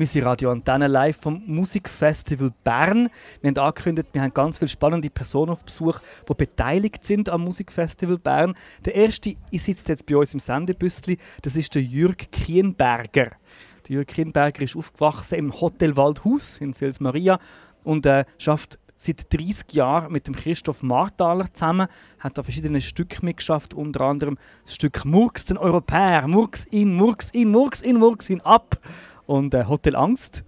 Wir sind Radio Antenne live vom Musikfestival Bern. Wir haben angekündigt, wir haben ganz viele spannende Personen auf Besuch, die beteiligt sind am Musikfestival Bern. Der erste sitzt jetzt bei uns im Sendebüssli. Das ist der Jürg Kienberger. Der Jürg Kienberger ist aufgewachsen im Hotel Waldhaus in Sils Maria und äh, schafft seit 30 Jahren mit dem Christoph Marthaler zusammen, hat da verschiedene Stücke mitgeschafft, unter anderem das Stück Murks den Europäer, Murks in, Murks in, Murks in, Murks in, ab und äh, Hotel Angst.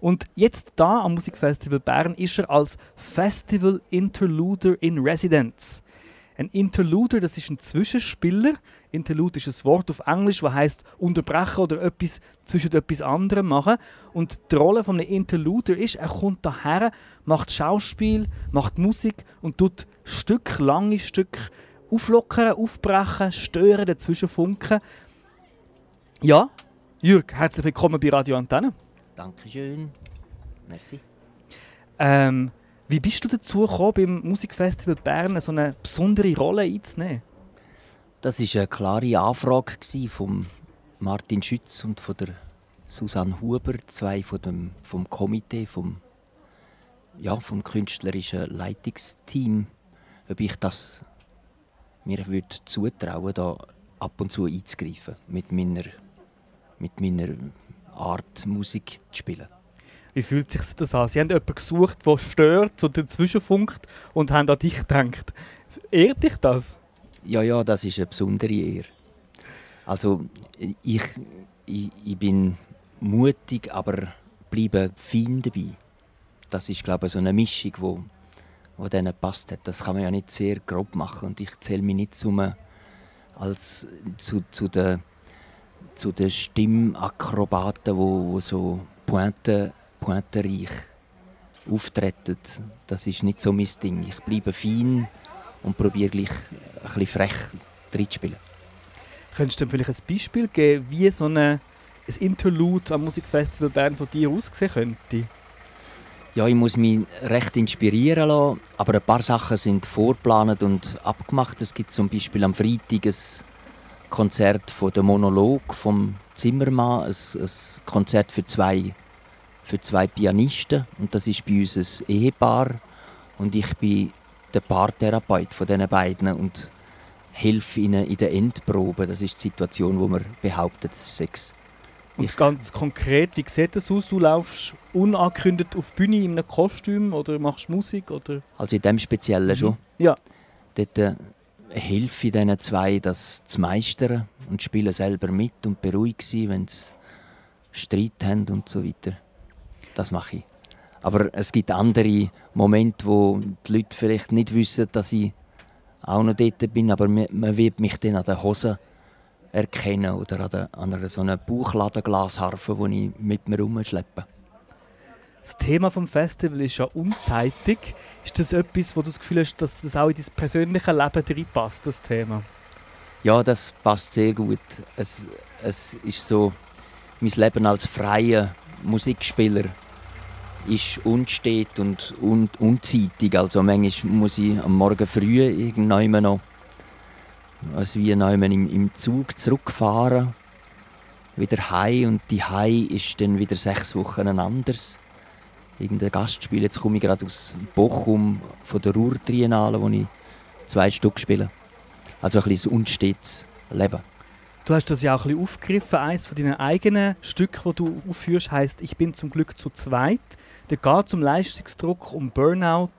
Und jetzt da am Musikfestival Bern ist er als Festival Interluder in Residence. Ein Interluder, das ist ein Zwischenspieler. Interlude ist ein Wort auf Englisch, das heißt unterbrechen oder etwas zwischen etwas anderem machen. Und die Rolle von einem Interluder ist, er kommt daher, macht Schauspiel, macht Musik und tut Stück, lange Stück auflockern, aufbrechen, stören, dazwischen funken. Ja, Jürg, herzlich willkommen bei Radio Antenne. Dankeschön. Merci. Ähm, wie bist du dazu gekommen, beim Musikfestival Bern so eine besondere Rolle einzunehmen? Das war eine klare Anfrage von Martin Schütz und von der Susanne Huber, zwei von dem, vom Komitee, vom, ja, vom künstlerischen Leitungsteam, ob ich das mir würde zutrauen da ab und zu einzugreifen mit meiner mit meiner Art, Musik zu spielen. Wie fühlt sich das an? Sie haben jemanden gesucht, der stört oder dazwischenfunkt und haben an dich gedacht. Ehrt dich das? Ja, ja, das ist eine besondere Ehre. Also, ich, ich, ich bin mutig, aber bleibe fein dabei. Das ist, glaube ich, so eine Mischung, die wo, wo denen passt hat. Das kann man ja nicht sehr grob machen. Und ich zähle mich nicht zum, als, zu, zu den zu den Stimmakrobaten, wo, wo so Pointe, pointenreich auftreten. Das ist nicht so mein Ding. Ich bleibe fein und probiere gleich ein bisschen frech reinzuspielen. Könntest du mir vielleicht ein Beispiel geben, wie so eine, ein Interlude am Musikfestival Bern von dir aussehen könnte? Ja, ich muss mich recht inspirieren lassen, aber ein paar Sachen sind vorgeplant und abgemacht. Es gibt zum Beispiel am Freitag ein Konzert von der Monolog vom Zimmermann, ein, ein Konzert für zwei, für zwei Pianisten und das ist bei uns ein Ehepaar und ich bin der Paartherapeut von diesen beiden und helfe ihnen in der Endprobe. Das ist die Situation, wo man behauptet, es ist Sex. Und ganz konkret, wie sieht das aus? Du laufst unangekündigt auf die Bühne in einem Kostüm oder machst Musik? Oder? Also in dem Speziellen schon. Ja. Dort äh, helfe diesen zwei, das zu meistern und spiele selber mit und beruhige sie, wenn sie Streit haben und so weiter. Das mache ich. Aber es gibt andere Momente, wo die Leute vielleicht nicht wissen, dass ich auch noch dort bin, aber man wird mich dann an den Hosen erkennen oder an, der, an einer so einer Bauchladenglasharfe, die ich mit mir rumschleppe. Das Thema des Festivals ist ja unzeitig. Ist das etwas, wo du das Gefühl hast, dass das auch in dein persönliches Leben reinpasst, das Thema? Ja, das passt sehr gut. Es, es ist so, mein Leben als freier Musikspieler ist unstet und un, unzeitig. Also manchmal muss ich am Morgen früh irgendwann noch also wie im, im Zug zurückfahren, wieder heim und die Hai ist dann wieder sechs Wochen anders irgendein Gastspiel. Jetzt komme ich gerade aus Bochum von der Ruhr-Triennale, wo ich zwei Stück spiele. Also ein bisschen unstetes Leben. Du hast das ja auch ein bisschen aufgegriffen. Eines von deinen eigenen Stücken, das du aufführst, heißt Ich bin zum Glück zu zweit. Da geht um Leistungsdruck, um Burnout.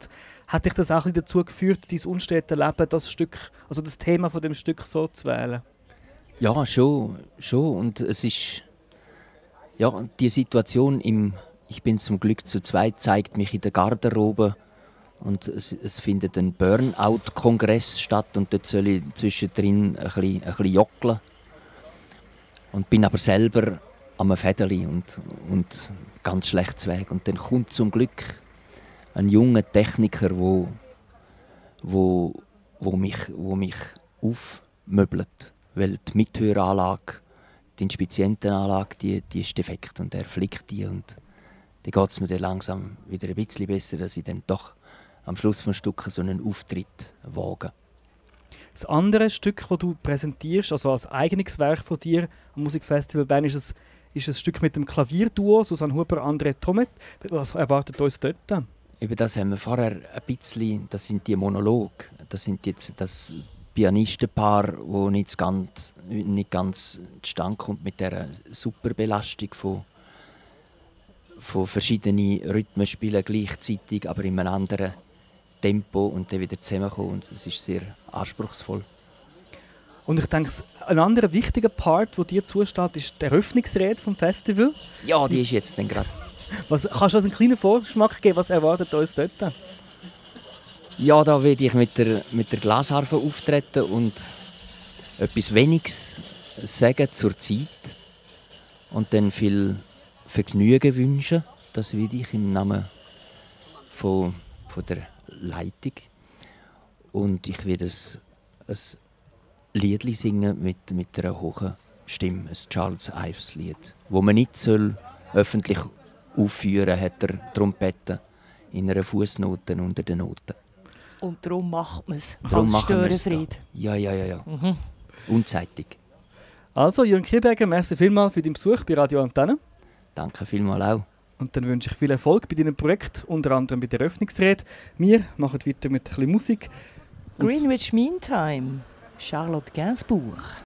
Hat dich das auch ein bisschen dazu geführt, dein unstete Leben, das Stück, also das Thema von dem Stück so zu wählen? Ja, schon, schon. Und es ist ja die Situation im ich bin zum Glück zu zweit, zeigt mich in der Garderobe und es, es findet ein Burnout-Kongress statt und dort soll ich zwischendrin ein bisschen, ein bisschen jockeln. Und bin aber selber am Federli und, und ganz schlecht Weg. Und dann kommt zum Glück ein junger Techniker, wo, wo, wo mich, wo mich aufmöbelt, weil die Mithöranlage, die Inspizientenanlage, die, die ist defekt und er flickt die und dann geht es mir dann langsam wieder ein bisschen besser, dass ich dann doch am Schluss des Stückes so einen Auftritt wage. Das andere Stück, das du präsentierst, also als eigenes Werk von dir am Musikfestival Bern, ist, ein, ist ein Stück mit dem Klavierduo Susanne Huber, André Tomet. Was erwartet uns dort? Über das haben wir vorher ein bisschen, das sind die Monologe, das sind jetzt das Pianistenpaar, wo nicht ganz, nicht ganz zustande kommt mit der Superbelastung von, von verschiedenen Rhythmen spielen gleichzeitig, aber in einem anderen Tempo und dann wieder zusammenkommen. Und es ist sehr anspruchsvoll. Und ich denke, ein anderer wichtiger Part, der dir zusteht, ist die Eröffnungsrede vom Festival. Ja, die ist jetzt dann gerade. Was, kannst du uns einen kleinen Vorschmack geben, was erwartet uns dort? Ja, da werde ich mit der, mit der Glasharfe auftreten und etwas Weniges sagen zur Zeit und dann viel Vergnügen wünschen. Das will ich im Namen von, von der Leitung. Und ich werde ein, ein Lied singen mit, mit einer hohen Stimme, ein Charles Ives Lied, wo man nicht soll öffentlich aufführen hat er Trompete in einer Fußnote unter den Noten. Und darum macht man es als Störenfried. Ja, ja, ja. ja. Mhm. Unzeitig. Also, Jürgen Kieberger, merci vielmals für deinen Besuch bei Radio Antenne. Danke vielmals auch. Und dann wünsche ich viel Erfolg bei deinem Projekt, unter anderem bei der Eröffnungsrede. Wir machen weiter mit ein bisschen Musik. Greenwich Meantime, Charlotte Gainsbourg.